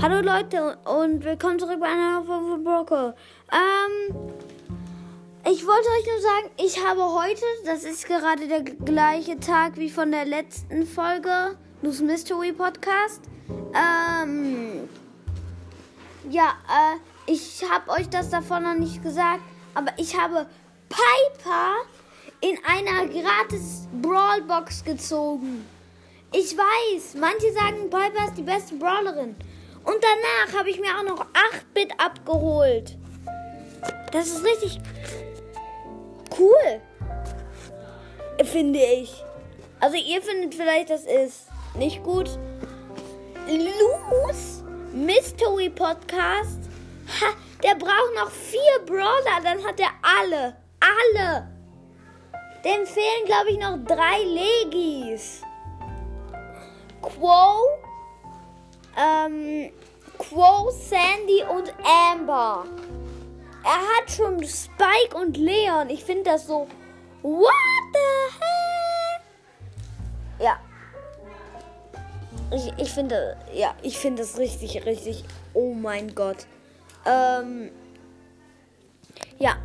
Hallo Leute und willkommen zurück bei einer Folge von Broco. Ähm, ich wollte euch nur sagen, ich habe heute, das ist gerade der gleiche Tag wie von der letzten Folge, News Mystery Podcast. Ähm, ja, äh, ich habe euch das davon noch nicht gesagt, aber ich habe Piper in einer gratis Brawlbox gezogen. Ich weiß, manche sagen, Piper ist die beste Brawlerin. Und danach habe ich mir auch noch 8-Bit abgeholt. Das ist richtig cool. Finde ich. Also ihr findet vielleicht, das ist nicht gut. Luz Mystery Podcast. Ha, der braucht noch vier Brawler, dann hat er alle. Alle. Dem fehlen, glaube ich, noch drei Legis. Quo, ähm, Quo, Sandy und Amber. Er hat schon Spike und Leon. Ich finde das so. What the heck? Ja. Ich, ich finde, ja, ich finde das richtig, richtig. Oh mein Gott. Ähm, ja.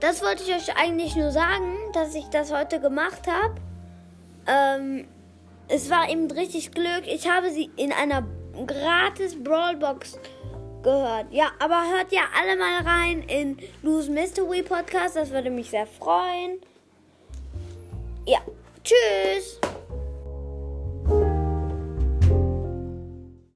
Das wollte ich euch eigentlich nur sagen, dass ich das heute gemacht habe. Ähm, es war eben richtig Glück. Ich habe sie in einer gratis Brawlbox gehört. Ja, aber hört ja alle mal rein in Lou's Mystery Podcast. Das würde mich sehr freuen. Ja, tschüss.